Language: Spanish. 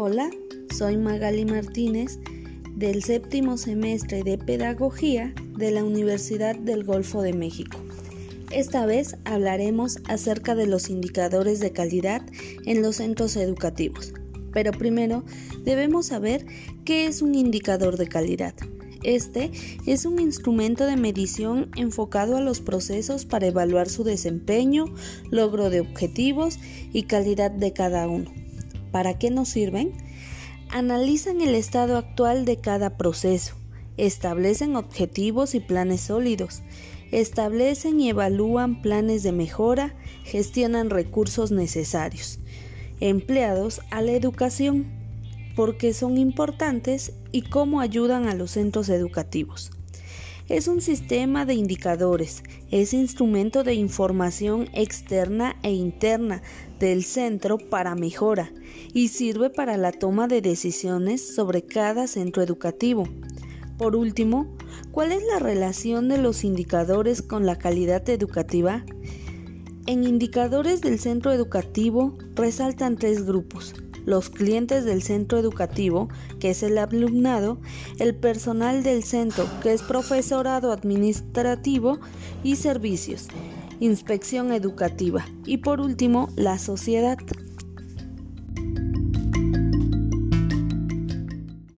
Hola, soy Magali Martínez del séptimo semestre de Pedagogía de la Universidad del Golfo de México. Esta vez hablaremos acerca de los indicadores de calidad en los centros educativos. Pero primero debemos saber qué es un indicador de calidad. Este es un instrumento de medición enfocado a los procesos para evaluar su desempeño, logro de objetivos y calidad de cada uno. ¿Para qué nos sirven? Analizan el estado actual de cada proceso, establecen objetivos y planes sólidos, establecen y evalúan planes de mejora, gestionan recursos necesarios, empleados a la educación, porque son importantes y cómo ayudan a los centros educativos. Es un sistema de indicadores, es instrumento de información externa e interna del centro para mejora y sirve para la toma de decisiones sobre cada centro educativo. Por último, ¿cuál es la relación de los indicadores con la calidad educativa? En indicadores del centro educativo resaltan tres grupos, los clientes del centro educativo, que es el alumnado, el personal del centro, que es profesorado administrativo y servicios, inspección educativa y por último la sociedad.